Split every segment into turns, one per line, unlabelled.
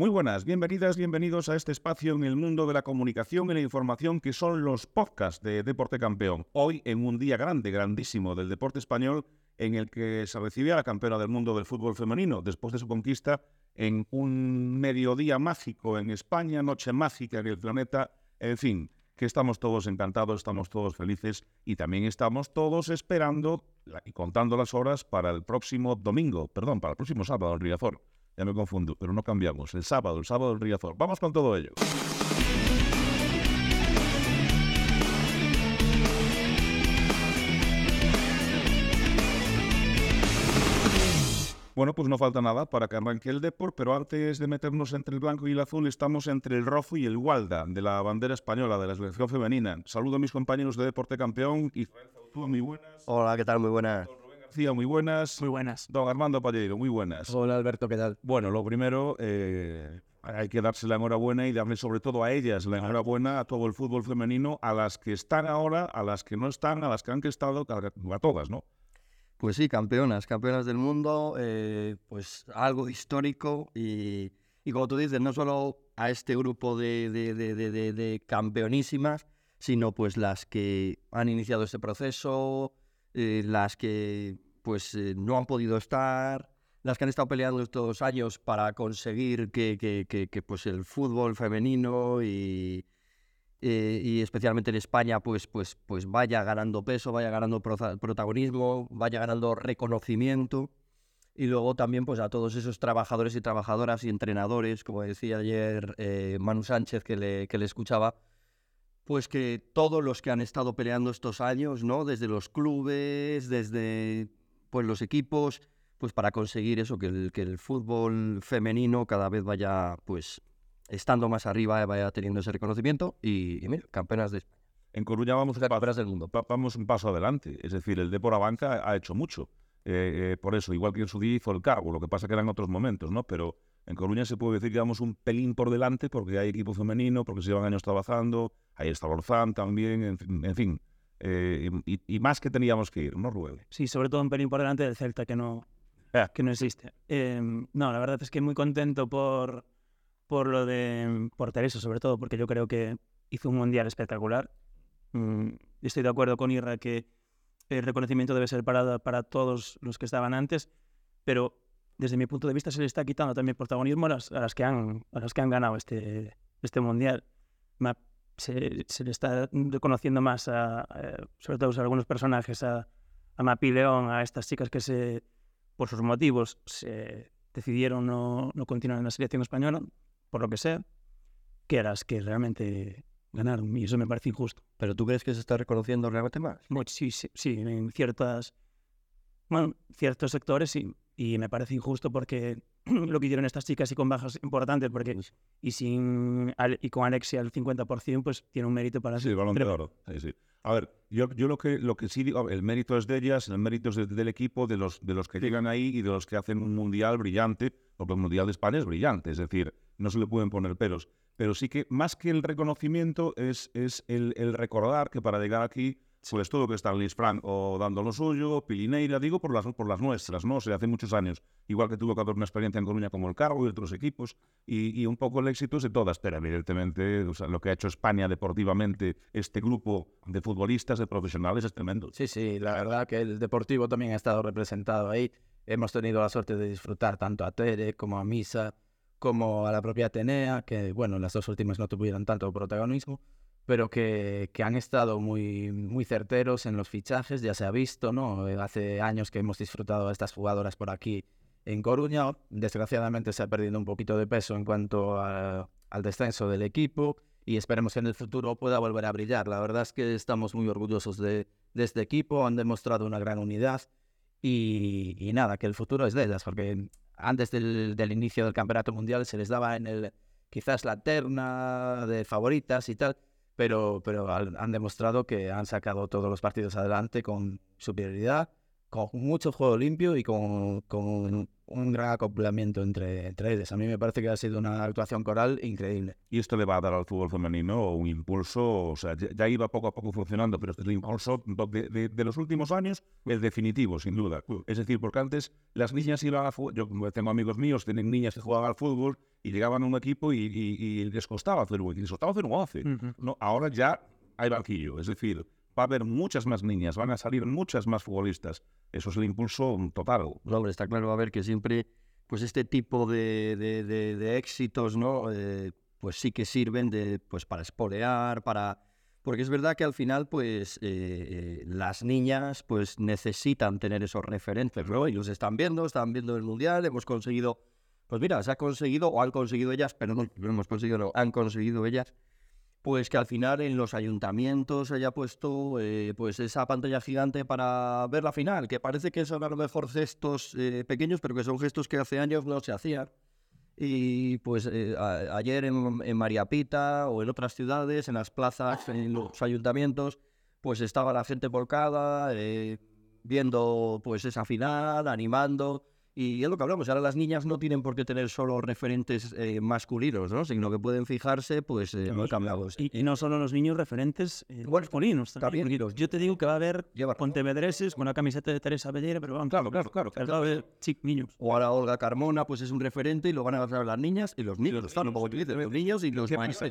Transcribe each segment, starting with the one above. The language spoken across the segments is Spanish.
Muy buenas, bienvenidas, bienvenidos a este espacio en el mundo de la comunicación y la información que son los podcasts de Deporte Campeón. Hoy en un día grande, grandísimo del deporte español en el que se recibía la campeona del mundo del fútbol femenino después de su conquista en un mediodía mágico en España, noche mágica en el planeta, en fin, que estamos todos encantados, estamos todos felices y también estamos todos esperando y contando las horas para el próximo domingo, perdón, para el próximo sábado en Riazor. Ya me confundo, pero no cambiamos. El sábado, el sábado en Riazor. Vamos con todo ello. Bueno, pues no falta nada para que arranque el Deport, pero antes de meternos entre el blanco y el azul, estamos entre el rojo y el Gualda, de la bandera española, de la selección femenina. Saludo a mis compañeros de Deporte Campeón. Zautúa, muy buenas.
Hola, ¿qué tal? Muy buenas.
García, muy buenas.
Muy buenas.
Don Armando Palleiro, muy buenas.
Hola, Alberto, ¿qué tal?
Bueno, lo primero, eh, hay que darse la enhorabuena y darle sobre todo a ellas la enhorabuena a todo el fútbol femenino, a las que están ahora, a las que no están, a las que han estado, a todas, ¿no?
Pues sí, campeonas, campeonas del mundo, eh, pues algo histórico y, y, como tú dices, no solo a este grupo de, de, de, de, campeonísimas, sino pues las que han iniciado este proceso, eh, las que pues eh, no han podido estar, las que han estado peleando estos años para conseguir que, que, que, pues el fútbol femenino y, eh, y especialmente en España, pues, pues, pues vaya ganando peso, vaya ganando protagonismo, vaya ganando reconocimiento. Y luego también pues a todos esos trabajadores y trabajadoras y entrenadores, como decía ayer eh, Manu Sánchez que le, que le escuchaba, pues que todos los que han estado peleando estos años, ¿no? Desde los clubes, desde pues los equipos, pues para conseguir eso, que el, que el fútbol femenino cada vez vaya pues estando más arriba, vaya teniendo ese reconocimiento y, y mira, campeonas de España.
En Coruña vamos,
a campeonas del mundo.
vamos un paso adelante, es decir, el Depor Banca ha hecho mucho. Eh, eh, por eso, igual que en su día hizo el cargo, lo que pasa que eran otros momentos, ¿no? Pero en Coruña se puede decir que vamos un pelín por delante porque hay equipo femenino, porque se llevan años trabajando, ahí está Lorzán también, en, fin. Eh, y, y, más que teníamos que ir, ¿no, Rubén?
Sí, sobre todo un pelín por delante del Celta, que no, que no existe. no, la verdad es que muy contento por, por lo de por Teresa, sobre todo, porque yo creo que hizo un mundial espectacular. Mm, estoy de acuerdo con Irra que el reconocimiento debe ser para, para todos los que estaban antes, pero desde mi punto de vista se le está quitando también protagonismo a las, a las, que, han, a las que han ganado este, este mundial. Se, se, le está reconociendo más, a, sobre todo a algunos personajes, a, a Mapi León, a estas chicas que se, por sus motivos se decidieron no, no continuar en la selección española por lo que sea, que eras que realmente ganaron. Y eso me parece injusto.
¿Pero tú crees que se está reconociendo realmente más?
sí, sí, sí, en ciertas, bueno, ciertos sectores sí. Y me parece injusto porque lo que hicieron estas chicas y con bajas importantes, porque y sin y con Alexia al 50%, pues tiene un mérito para
sí. Sí, balón de oro. Sí, sí. A ver, yo, yo lo que lo que sí digo, el mérito es de ellas, el mérito es del equipo, de los de los que llegan ahí y de los que hacen un mundial brillante, porque el mundial de España es brillante, es decir, no se le pueden poner peros. Pero sí que más que el reconocimiento es, es el, el recordar que para llegar aquí pues todo que está Liz Frank o dando lo suyo, Pilineira, digo por las, por las nuestras, ¿no? O sea, hace muchos años, igual que tuvo que haber una experiencia en Coruña como el Cargo y otros equipos, y, y un poco el éxito es de todas, pero evidentemente o sea, lo que ha hecho España deportivamente, este grupo de futbolistas, de profesionales, es tremendo.
Sí, sí, la verdad que el Deportivo también ha estado representado ahí. Hemos tenido la suerte de disfrutar tanto a Tere como a Misa, como a la propia Atenea, que bueno, las dos últimas no tuvieron tanto protagonismo, pero que, que, han estado muy, muy certeros en los fichajes, ya se ha visto, ¿no? Eh, hace años que hemos disfrutado a estas jugadoras por aquí en Coruña, desgraciadamente se ha perdido un poquito de peso en cuanto a, al descenso del equipo y esperemos que en el futuro pueda volver a brillar. La verdad es que estamos muy orgullosos de, de este equipo, han demostrado una gran unidad y, y, nada, que el futuro es de ellas, porque antes del, del inicio del Campeonato Mundial se les daba en el quizás la terna de favoritas y tal, pero, pero han demostrado que han sacado todos los partidos adelante con superioridad, con mucho juego limpio y con, con un gran acoplamiento entre, entre ellas. A mí me parece que ha sido una actuación coral increíble.
Y esto le va a dar al fútbol femenino un impulso, o sea, ya, ya iba poco a poco funcionando, pero este es el impulso de, de- de los últimos años, el definitivo, sin duda. Es decir, porque antes las niñas iban a fútbol, yo tengo amigos míos, tienen niñas que jugaban al fútbol y llegaban a un equipo y, y- y les costaba hacer un, les costaba hacer un once.
Ujú.
No, ahora ya hay banquillo, es decir, va a haber muchas más niñas, van a salir muchas más futbolistas. Eso es el impulso total.
No, hombre, está claro, a ver, que siempre, pues este tipo de, de- de- de éxitos, ¿no? Eh, pues sí que sirven de, pues para espolear, para... Porque es verdad que al final, pues, eh, eh, las niñas, pues, necesitan tener esos referentes, ¿no? Y los están viendo, están viendo el Mundial, hemos conseguido... Pues mira, se ha conseguido, o han conseguido ellas, perdón, no hemos conseguido, no, han conseguido ellas, pues que al final en los ayuntamientos haya puesto eh, pues esa pantalla gigante para ver la final, que parece que son a lo mejor gestos eh, pequeños, pero que son gestos que hace años no se hacían. Y pues eh, ayer en, en María Pita o en otras ciudades, en las plazas, en los ayuntamientos, pues estaba la gente volcada, eh, viendo pues esa final, animando. Y es lo que hablamos, ahora las niñas no tienen por qué tener solo referentes eh, masculinos, ¿no? sino que pueden fijarse pues eh, muy cambiados.
Y, y no solo los niños referentes eh,
Bueno,
masculinos también.
también.
Yo te digo que va a haber pontevedreses con una camiseta de Teresa Bellera, pero vamos,
Claro, claro, claro.
haber sí, niños.
O ahora Olga Carmona, pues es un referente y lo van a ver las niñas y los niños. claro, como tú dices, los niños y los.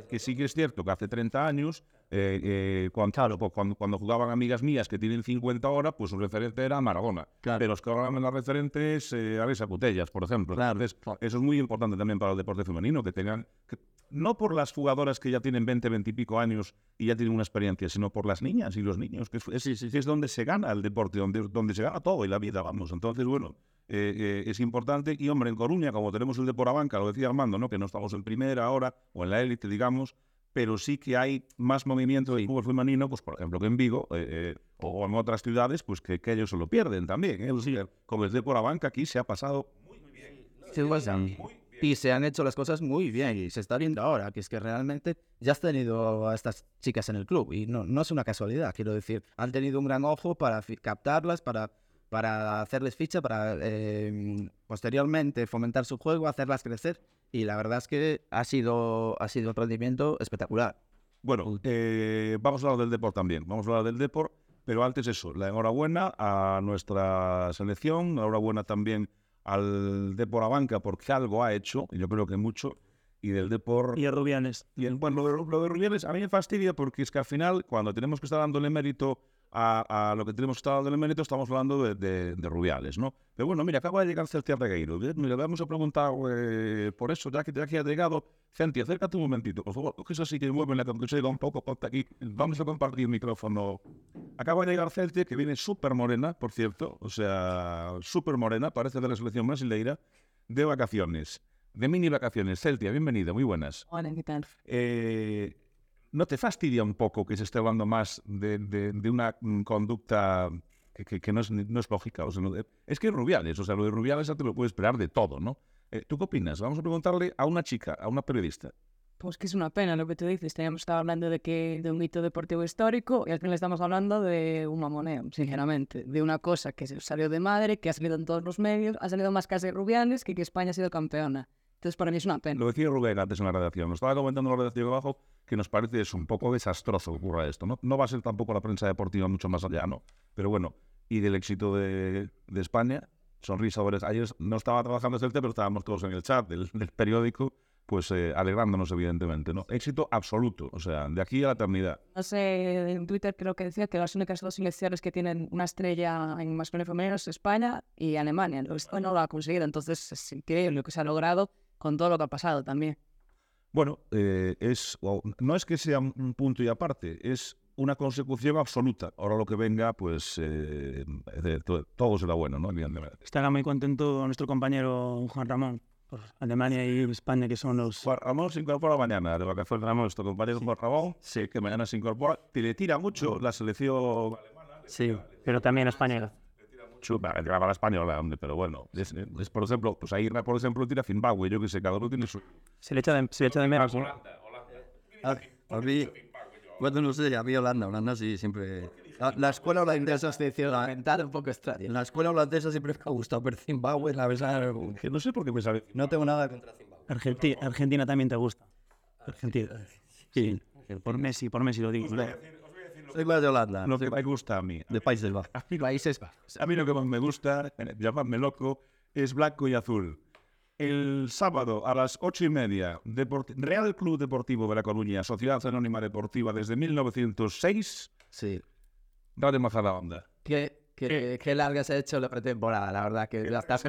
Que sí que es cierto que hace 30 años, eh, eh, cuando, pues, cuando, cuando jugaban amigas mías que tienen 50 ahora, pues su referente era Maradona.
Claro.
Pero los que ahora las referentes, eh, Arisa Cutellas, por ejemplo.
Claro.
Entonces, eso es muy importante también para el deporte femenino, que tengan, que- no por las jugadoras que ya tienen 20, 20 y pico años y ya tienen una experiencia, sino por las niñas y los niños, que es, es- es donde se gana el deporte, donde, donde se gana todo y la vida, vamos. Entonces, bueno, eh, eh, es importante. Y hombre, en Coruña, como tenemos el de Banca, lo decía Armando, ¿no? que no estamos en primera ahora o en la élite, digamos, pero sí que hay más movimiento de fútbol femenino, pues por ejemplo que en Vigo eh, eh, o en otras ciudades, pues que, que ellos se lo pierden también. ¿eh? O sea, Como el de Banca aquí se ha pasado
Sí, pues, y se han hecho las cosas muy bien y se está viendo ahora que es que realmente ya has tenido a estas chicas en el club y no, no es una casualidad, quiero decir, han tenido un gran ojo para captarlas, para, para hacerles ficha, para eh, posteriormente fomentar su juego, hacerlas crecer y la verdad es que ha sido, ha sido un rendimiento espectacular.
Bueno, eh, vamos a hablar del deporte también. Vamos a hablar del deporte, pero antes eso, la enhorabuena a nuestra selección, enhorabuena también al Depor Abanca porque algo ha hecho, y yo creo que mucho, y del Depor...
Y a Rubianes.
Y el- bueno, lo de, lo de Rubiales a mí me fastidia porque es que al final, cuando tenemos que estar dándole mérito a, a lo que tenemos que estar dándole mérito, estamos hablando de, de- de Rubiales, ¿no? Pero bueno, mira, acaba de llegar Celtia Regueiro. Le vamos a preguntar eh, por eso, ya que, ya que ha llegado. Centi, acércate un momentito, por favor. Que eso sí que mueve la conclusión un poco, ponte aquí. Vamos a compartir el micrófono. Acaba de llegar Celtia, que viene súper morena, por cierto. O sea, súper morena, parece de la selección brasileira, de vacaciones. De mini vacaciones. Celtia, bienvenida, muy buenas.
Hola, ¿qué tal?
Eh, ¿No te fastidia un poco que se esté hablando más de, una mm, conducta que, no, es, lógica? O sea, no- es que Rubiales, o sea, lo de Rubiales ya te lo puedes esperar de todo, ¿no? Eh, ¿Tú qué opinas? Vamos a preguntarle a una chica, a una periodista.
Pues que es una pena lo que tú dices. Teníamos estado hablando de que de un hito deportivo histórico y al final estamos hablando de un mamoneo, sinceramente. De una cosa que se salió de madre, que ha salido en todos los medios, ha salido más casi Rubiales que que España ha sido campeona. Entonces para mí es una pena.
Lo decía Rubén antes en la redacción. Nos estaba comentando en la redacción de abajo que nos parece es un poco desastroso que ocurra esto. ¿no? no va a ser tampoco la prensa deportiva mucho más allá, ¿no? Pero bueno, y del éxito de, de España, sonrisa. sobre- Ayer no estaba trabajando este pero estábamos todos en el chat del, del periódico, pues eh, alegrándonos, evidentemente. ¿no? Éxito absoluto, o sea, de aquí a la eternidad.
No sé, en Twitter creo que decía que las únicas dos selecciones que tienen una estrella en masculino y femenino es España y Alemania. España no lo ha conseguido, entonces es increíble lo que se ha logrado con todo lo que ha pasado también.
Bueno, eh, es, no es que sea un un punto y aparte, es una consecución absoluta. Ahora lo que venga, pues eh, todo será bueno, ¿no?
Estará muy contento nuestro compañero Juan Ramón por Alemania y España, que son los...
Juan Ramón se incorpora mañana, de vacaciones Ramón, nuestro compañero Juan Ramón, sí, que mañana se incorpora. Y le tira mucho la selección
Sí,
Pero también España.
Chupa, el graba la española, hombre, pero bueno, es, es, por ejemplo, pues ahí, por ejemplo, tira Zimbabue, yo que sé, cada uno tiene su...
Se le echa de, se le echa de menos.
a, a mí, bueno, no sé, a mí Holanda, Holanda sí, siempre... La, la escuela holandesa
Asociación mental un poco extraña.
La escuela holandesa siempre me ha gustado, pero Zimbabue, la verdad,
no sé por qué me sabe.
no tengo nada contra Zimbabue.
Argenti- Argentina también te gusta. Argentina. Sí. Por Messi, por Messi lo digo.
Soy más de Holanda,
Lo que me gusta a mí.
de Países Bajos.
A mí,
Países Bajos.
a mí lo que más me gusta, eh, llamadme loco, es blanco y azul. El sábado a las ocho y media, Deport- Real Club Deportivo de La Coruña, Sociedad Anónima Deportiva desde 1906,
Sí.
no de la onda.
Qué, qué, qué larga se ha hecho la pretemporada, la verdad que la estás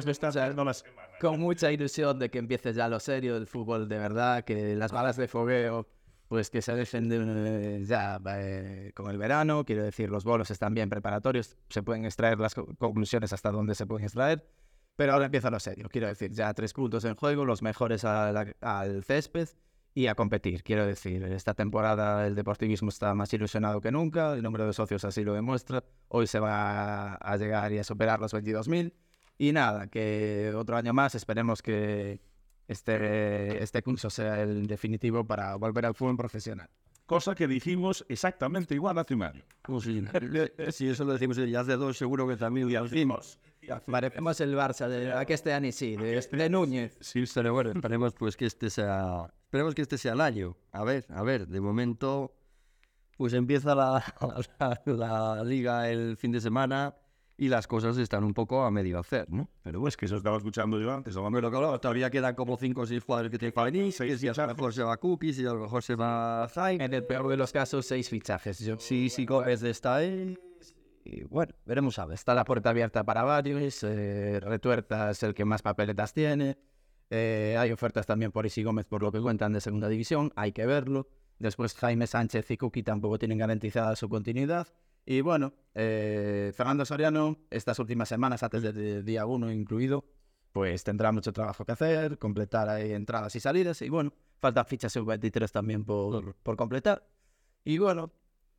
No la semana.
con mucha ilusión de que empiece ya lo serio, el fútbol de verdad, que las balas de fogueo, pues que se dejen de, ya eh, con el verano, quiero decir, los bolos están bien preparatorios, se pueden extraer las co- conclusiones hasta donde se pueden extraer, pero ahora empieza lo serio, quiero decir, ya tres puntos en juego, los mejores a la- al césped y a competir, quiero decir, esta temporada el deportivismo está más ilusionado que nunca, el número de socios así lo demuestra, hoy se va a llegar y a superar los 22.000 y nada, que otro año más esperemos que este, este curso sea el definitivo para volver al fútbol profesional.
Cosa que dijimos exactamente igual hace un año.
Pues sí, si eso lo decimos ya hace dos, seguro que también lo decimos.
Parecemos el Barça de aquí este año sí, de, de Núñez.
Sí, pero bueno, esperemos pues que este sea, esperemos que este sea el año. A ver, a ver, de momento pues empieza la, la, la liga el fin de semana y las cosas están un poco a medio hacer, ¿no?
Pero es que eso estaba escuchando yo antes. hablando
Pero claro, todavía quedan como cinco o seis jugadores que tienen que venir, que si a lo mejor se va Cookies, si a lo mejor se va Zayn.
En el peor de los casos, seis fichajes. Yo,
Sí, sí, Gómez está ahí.
y bueno, veremos a ver. Está la puerta abierta para varios. eh, Retuerta es el que más papeletas tiene. eh, hay ofertas también por Isi Gómez, por lo que cuentan de segunda división. Hay que verlo. Después Jaime Sánchez y Kuki tampoco tienen garantizada su continuidad. Y bueno, eh, Fernando Soriano, estas últimas semanas, antes del día 1 incluido, pues tendrá mucho trabajo que hacer, completar ahí entradas y salidas. Y bueno, faltan fichas sub-23 también por, por completar. Y bueno,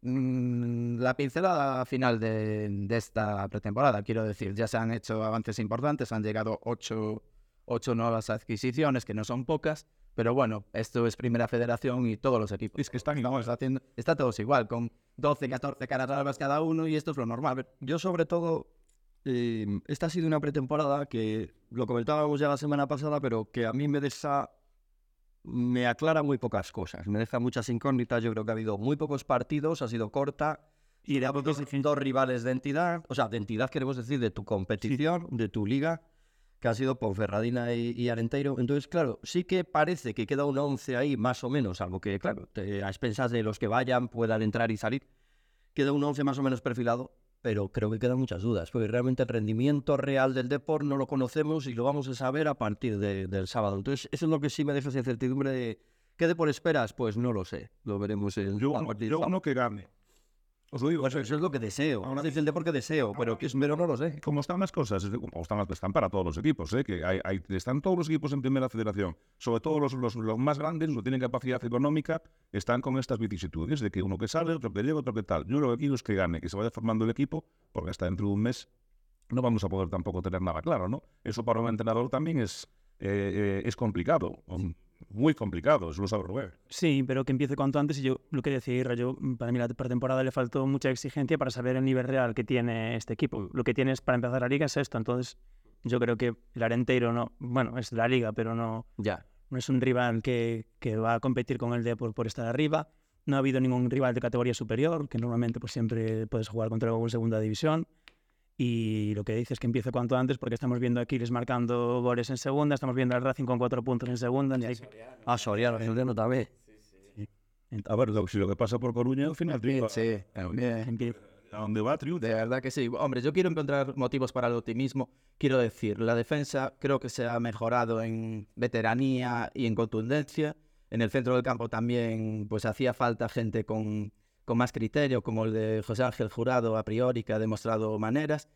mm, la pincelada final de, de esta pretemporada, quiero decir, ya se han hecho avances importantes, han llegado ocho, ocho nuevas adquisiciones, que no son pocas, pero bueno, esto es primera federación y todos los equipos.
Es que están
estamos haciendo, está todos igual, con 12, 14 caras cada uno y esto es lo normal.
Yo sobre todo, eh, esta ha sido una pretemporada que lo comentábamos ya la semana pasada, pero que a mí me deja, me aclara muy pocas cosas, me deja muchas incógnitas. Yo creo que ha habido muy pocos partidos, ha sido corta. Y ha habido dos rivales de entidad, o sea, de entidad queremos decir de tu competición, de tu liga, que ha sido Ponferradina y, y Arenteiro. Entonces, claro, sí que parece que queda un 11 ahí, más o menos, algo que, claro, te- a expensas de los que vayan puedan entrar y salir. Queda un 11 más o menos perfilado, pero creo que quedan muchas dudas, porque realmente el rendimiento real del deporte no lo conocemos y lo vamos a saber a partir de- del sábado. Entonces, eso es lo que sí me deja esa incertidumbre de ¿qué de por esperas? Pues no lo sé, lo veremos en
Yo,
a partir
yo
sábado.
uno que gane. Os lo digo.
Pues eso es lo que deseo. Ahora dice el deporte deseo, pero, que, pero no lo sé.
Como están las cosas, es como están, las- están para todos los equipos, ¿eh? que hay, hay- están todos los equipos en primera federación, sobre todo los, los, los más grandes, los que tienen capacidad económica, están con estas vicisitudes de que uno que sale, otro que llega, otro que tal. Yo lo que quiero es que gane, que se vaya formando el equipo, porque hasta dentro de un mes no vamos a poder tampoco tener nada claro, ¿no? Eso para un entrenador también es, eh, eh, es complicado, muy complicado, eso lo sabe Rubén.
Sí, pero que empiece cuanto antes. Y yo lo que decía Irra, yo, mm, para mí la pretemporada le faltó mucha exigencia para saber el nivel real que tiene este equipo. Lo que tienes para empezar la liga es esto. Entonces, yo creo que el Arenteiro no, bueno, es la liga, pero no,
Ya.
no es un rival que, que va a competir con el Depor por estar arriba. No ha habido ningún rival de categoría superior, que normalmente pues siempre puedes jugar contra algo en segunda división. Y lo que dices es que empiece cuanto antes, porque estamos viendo a Aquiles marcando goles en segunda, estamos viendo al Racing con cuatro puntos en segunda. y hay-
Ah, Soriano, Soriano también.
A ver, lo, si lo que pasa por Coruña, al final triunfa.
Sí, bien.
empie-
¿A dónde va triunfa?
De verdad que sí. Hombre, yo quiero encontrar motivos para el optimismo. Quiero decir, la defensa creo que se ha mejorado en veteranía y en contundencia. En el centro del campo también pues hacía falta gente con, con más criterio, como el de José Ángel Jurado a priori, que ha demostrado maneras.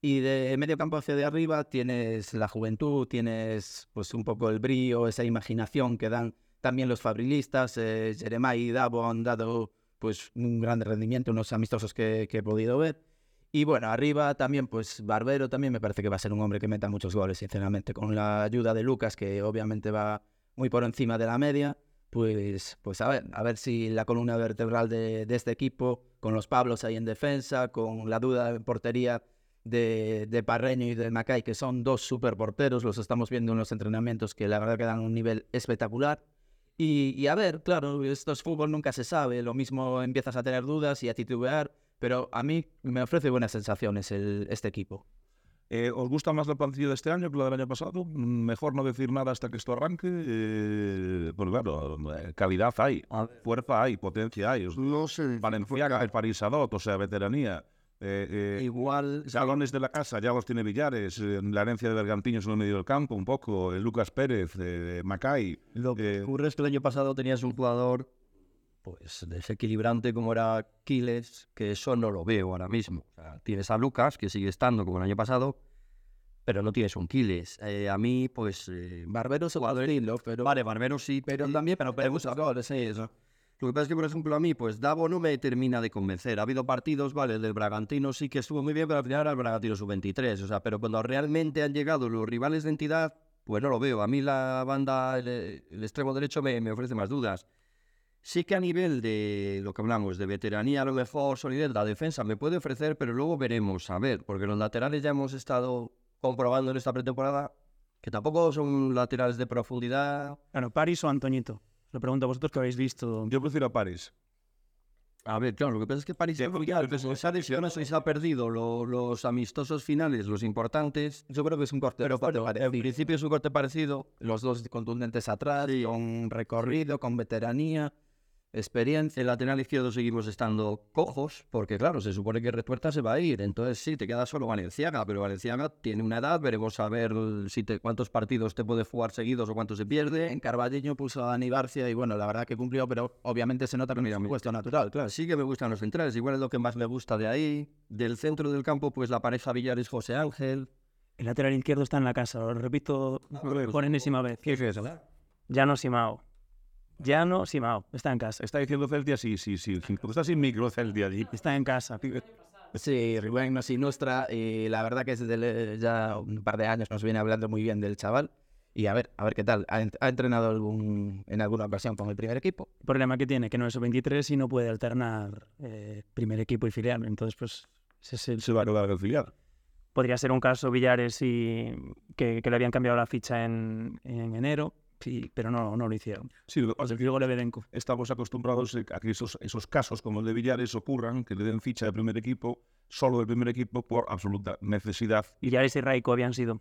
Y de medio campo hacia de arriba tienes la juventud, tienes pues un poco el brío, esa imaginación que dan también los fabrilistas. Eh, Jeremiah y Davo han dado pues un gran rendimiento, unos amistosos que, que he podido ver. Y bueno, arriba también, pues Barbero también me parece que va a ser un hombre que meta muchos goles, sinceramente, con la ayuda de Lucas, que obviamente va muy por encima de la media. Pues, pues a ver, a ver si la columna vertebral de, este equipo, con los Pablos ahí en defensa, con la duda en portería de, Parreño y de Macay, que son dos super porteros, los estamos viendo en los entrenamientos que la verdad que dan un nivel espectacular. Y, a ver, claro, esto es fútbol, nunca se sabe, lo mismo empiezas a tener dudas y a titubear, pero a mí me ofrece buenas sensaciones este equipo.
Eh, ¿Os gusta más la plantilla de este año que la del año pasado? Mejor no decir nada hasta que esto arranque. Eh, pues claro, eh, calidad hay, fuerza hay, potencia hay.
No sé.
Valenciaga, el París Sadot, o sea, veteranía. Eh, eh,
Igual.
Salones de la casa, ya los tiene Villares, eh, la herencia de Bergantiños en el medio del campo, un poco, eh, Lucas Pérez, eh, Macay.
Lo que
Eh,
ocurre es que el año pasado tenías un jugador pues desequilibrante como era Quiles, que eso no lo veo ahora mismo. O sea, tienes a Lucas, que sigue estando como el año pasado, pero no tienes un Quiles. Eh, a mí, pues... eh,
Barbero otro estilo, pero,
vale, Barbero sí,
pero
sí,
también pero,
gusta.
goles, sí, eso.
Lo que pasa es que, por ejemplo, a mí, pues Davo no me termina de convencer. Ha habido partidos, vale, el del Bragantino sí que estuvo muy bien, pero al final era el Bragantino sub-23. O sea, pero cuando realmente han llegado los rivales de entidad, pues no lo veo. A mí la banda, el, el extremo derecho me, me ofrece más dudas. Sí que a nivel de lo que hablamos, de veteranía, a lo mejor solidez, la defensa me puede ofrecer, pero luego veremos, a ver, porque los laterales ya hemos estado comprobando en esta pretemporada que tampoco son laterales de profundidad.
Claro, Paris o Antoñito. Lo pregunto a vosotros que habéis visto.
yo prefiero a París.
A ver, claro, lo que pasa es que París ya, pues, esa lesión eso se ha perdido lo- los amistosos finales, los importantes.
Yo creo que es un corte
Pero bueno, en
parecido.
principio es un corte parecido.
Los dos contundentes atrás,
Sí.
con recorrido, con veteranía, experiencia.
El lateral izquierdo seguimos estando cojos, porque claro, se supone que Retuerta se va a ir. Entonces sí, te queda solo Valenciaga, pero Valenciaga tiene una edad, veremos a ver si te, cuántos partidos te puede jugar seguidos o cuántos se pierde.
En Carballiño puso a Dani Barcia y bueno, la verdad que cumplió, pero obviamente se nota que no es puesto natural, claro.
Sí que me gustan los centrales, igual es lo que más me gusta de ahí. Del centro del campo, pues la pareja Villares José Ángel.
El lateral izquierdo está en la casa, lo repito por enésima vez.
¿Qué es eso?
Ya no Simao. Ya no Simao. Está en casa.
Está diciendo Celtia, sí, sí, sí. sí. Está sin micro Celtia allí.
Está en casa.
Sí, Rubén nos ilustra y la verdad que desde ya un par de años nos viene hablando muy bien del chaval. Y a ver, a ver qué tal. ¿Ha, ha entrenado algún, en alguna ocasión con el primer equipo?
El problema que tiene que no es 23 y no puede alternar eh, primer equipo y filial. Entonces, pues, ese es el-
Se va a quedar el filial.
podría ser un caso Villares y que, que le habían cambiado la ficha en, en enero, sí, pero no, no lo hicieron.
Sí, lo que pasa es que
Luego Lebedenko.
estamos acostumbrados a que esos, esos casos como el de Villares ocurran, que le den ficha de primer equipo, solo del primer equipo, por absoluta necesidad.
Villares y Raico habían sido.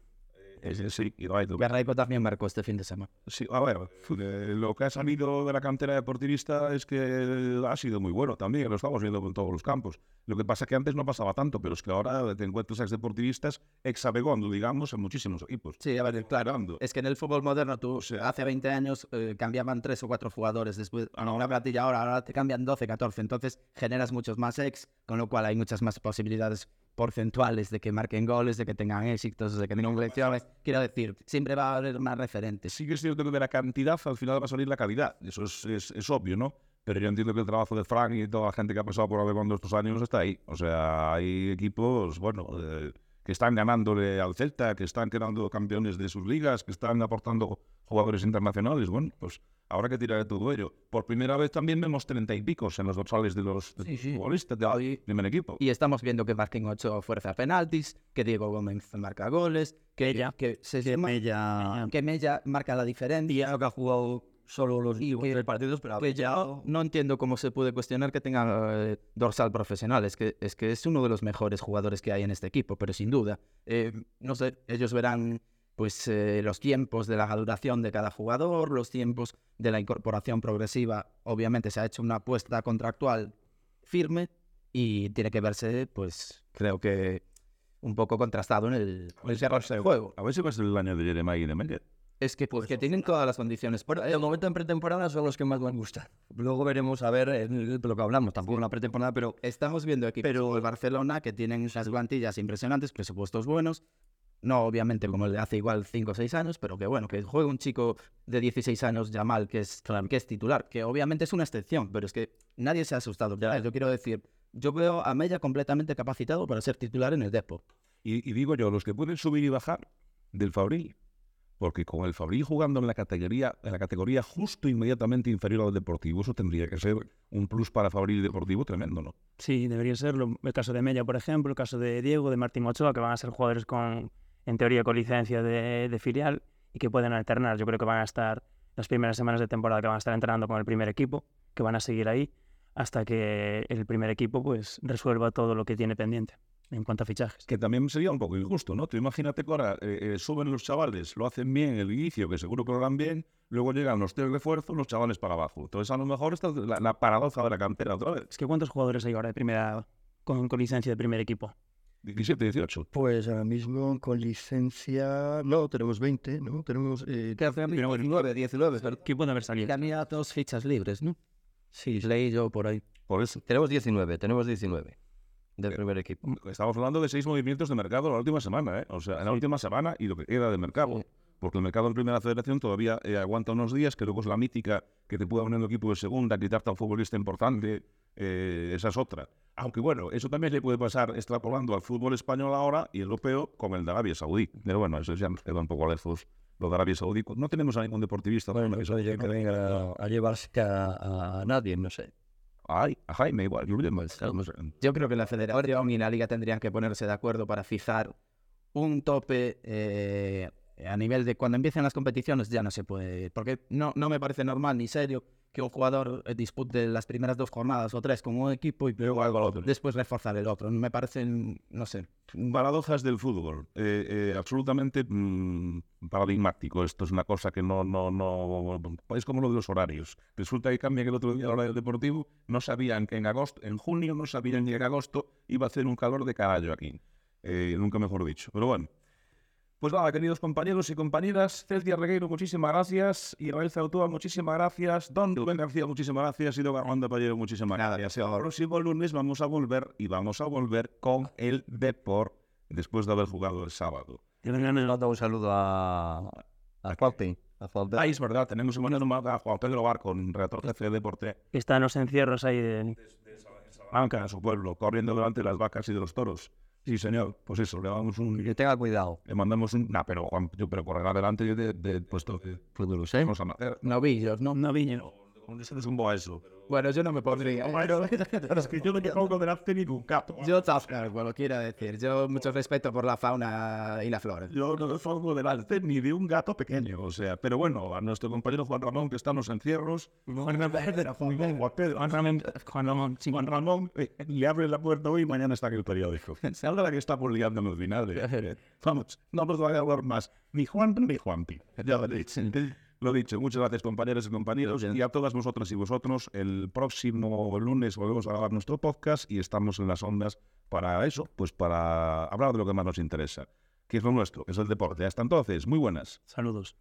Es, duda.
Garraico también marcó este fin de semana.
Sí, a ver, lo que ha salido de la cantera deportivista es que ha sido muy bueno también, lo estamos viendo en todos los campos. Lo que pasa es que antes no pasaba tanto, pero es que ahora te encuentras ex deportivistas ex abegondo, digamos, en muchísimos equipos.
Sí, a ver, claro. Es que en el fútbol moderno tú hace 20 años eh, cambiaban tres o cuatro jugadores después a una plantilla ahora, ahora te cambian 12, 14, entonces generas muchos más ex, con lo cual hay muchas más posibilidades porcentuales de que marquen goles, de que tengan éxitos, de que tengan lecciones. Quiero decir, siempre va a haber más referentes.
Sí que es cierto que de la cantidad al final va a salir la calidad, eso es, es, es obvio, ¿no? Pero yo entiendo que el trabajo de Frank y toda la gente que ha pasado por Abegondo estos años está ahí. O sea, hay equipos, bueno, eh, que están ganándole al Celta, que están quedando campeones de sus ligas, que están aportando jugadores internacionales. Bueno, pues habrá que tirar de todo ello. Por primera vez también vemos treinta y picos en los dorsales de los de
Sí,
los
sí.
futbolistas del
Ahí-
primer equipo.
Y estamos viendo que marquen 8 fuerza penaltis, que Diego Gómez marca goles, que,
Mella.
que, se
Que
suma-
Mella,
que Mella marca la diferencia.
Mella que ha jugado solo los
Y
tres partidos, pero ha
que ya no entiendo cómo se puede cuestionar que tenga eh, dorsal profesional. Es que, es que es uno de los mejores jugadores que hay en este equipo, pero sin duda. Eh, no sé, ellos verán pues eh, los tiempos de la duración de cada jugador, los tiempos de la incorporación progresiva. Obviamente se ha hecho una apuesta contractual firme y tiene que verse, pues creo que un poco contrastado en el, en el del juego.
A ver si va a ser el año de Jeremiah y de.
Es que, pues, que tienen todas las condiciones.
Bueno, de momento en pretemporada son los que más me gustan. Luego veremos a ver en lo que hablamos, tampoco en la pretemporada, pero
Estamos viendo equipos como el Barcelona que tienen unas plantillas impresionantes, presupuestos buenos. No, obviamente, como el de hace igual 5 o 6 años, pero que bueno, que juegue un chico de 16 años, Yamal, que es, que es titular, que obviamente es una excepción, pero es que nadie se ha asustado. Ya, yo quiero decir, yo veo a Mella completamente capacitado para ser titular en el Depor.
Y, y digo yo, los que pueden subir y bajar del Fabril. porque con el Fabri jugando en la categoría, en la categoría justo inmediatamente inferior al Deportivo, eso tendría que ser un plus para Fabri y Deportivo tremendo, ¿no?
Sí, debería serlo. El caso de Mella, por ejemplo, el caso de Diego, de Martín Ochoa, que van a ser jugadores con, en teoría, con licencia de, de filial y que pueden alternar. Yo creo que van a estar las primeras semanas de temporada que van a estar entrenando con el primer equipo, que van a seguir ahí hasta que el primer equipo pues resuelva todo lo que tiene pendiente en cuanto a fichajes.
Que también sería un poco injusto, ¿no? Tú imagínate que ahora eh, eh, suben los chavales, lo hacen bien en el inicio, que seguro que lo harán bien, luego llegan los tres refuerzos, los chavales para abajo. Entonces a lo mejor esta es la, la paradoja de la cantera otra vez.
Es que ¿cuántos jugadores hay ahora de primera con, con licencia de primer equipo?
17, 18.
Pues ahora mismo con licencia, no, tenemos 20, ¿no? Tenemos... Eh,
19, 19. Pero
¿Qué puede haber salido?
tenía dos fichas libres, ¿no?
sí,
Leí yo por ahí.
Por eso.
tenemos 19, tenemos 19 del
Eh,
primer equipo.
Estamos hablando de seis movimientos de mercado la última semana, ¿eh? O sea, en la última semana y lo que queda de mercado.
Sí.
Porque el mercado en Primera Federación todavía eh, aguanta unos días, que luego es la mítica que te pueda poner un equipo de segunda, quitarte a un futbolista importante, eh, esa es otra. Aunque bueno, eso también le puede pasar extrapolando al fútbol español ahora y europeo con el de Arabia Saudí. Pero bueno, eso ya nos queda un poco lejos, lo de Arabia Saudí. No tenemos a ningún deportivista.
Bueno,
de
que
¿no?
venga a, a llevarse a, a nadie, no sé.
Ay, a Jaime igual. yo no sé.
Yo creo que la federación y la liga tendrían que ponerse de acuerdo para fijar un tope eh, a nivel de cuando empiecen las competiciones ya no se puede. Porque no, no me parece normal ni serio que un jugador eh, dispute las primeras dos jornadas o tres con un equipo y
Luego algo al otro.
después reforzar el otro. Me parecen, no sé.
Paradojas del fútbol. Eh, eh, absolutamente mm, paradigmático. Esto es una cosa que no, no, no. Es como lo de los horarios. Resulta que cambian el otro día la hora del deportivo. No sabían que en agosto, en junio, no sabían que en agosto iba a hacer un calor de caballo aquí. Eh, nunca mejor dicho. Pero bueno. Pues nada, queridos compañeros y compañeras, Celtia Regueiro, muchísimas gracias. Israel Zautua, muchísimas gracias. Don Rubén García, muchísimas gracias. Y Don Armando Pallero, muchísimas gracias. El próximo lunes vamos a volver y vamos a volver con el Deport después de haber jugado el sábado.
Vengan el-
Mando un saludo a, a Juanpi.
Ah, es verdad, tenemos un buen nombre a Juan Pedro Barco, redactor jefe de Deporte,
que están los encierros ahí de...
Salamanca, a su pueblo, corriendo delante de las vacas y de los toros. Sí, señor, pues eso, le damos un...
Que tenga cuidado.
Le mandamos un... No, pero Juan, yo, pero correrá delante de, de, de puesto de...
Pues sé.
Vamos a nacer.
Novillos, ¿no?
No viñen.
Ese es un bo a eso.
Bueno, yo no me pondría.
Bueno, es que yo no pongo delante ningún gato.
Yo, bueno, quiero decir, yo mucho respeto por la fauna y la flora.
Yo no pongo delante ni de un gato pequeño, o sea, pero bueno, a nuestro compañero Juan Ramón, que está en los encierros, Juan Ramón,
Juan Ramón, sí.
Juan Ramón eh, le abre la puerta hoy y mañana está en el periódico. Se habla de que estamos liando en el final. Vamos, no nos va a hablar más ni Juan ni Juanpi. Ya lo he dicho. Lo dicho, muchas gracias compañeros y compañeros y a todas vosotras y vosotros. El próximo lunes volvemos a grabar nuestro podcast y estamos en las ondas para eso, pues para hablar de lo que más nos interesa, que es lo nuestro, que es el deporte. Hasta entonces, muy buenas.
Saludos.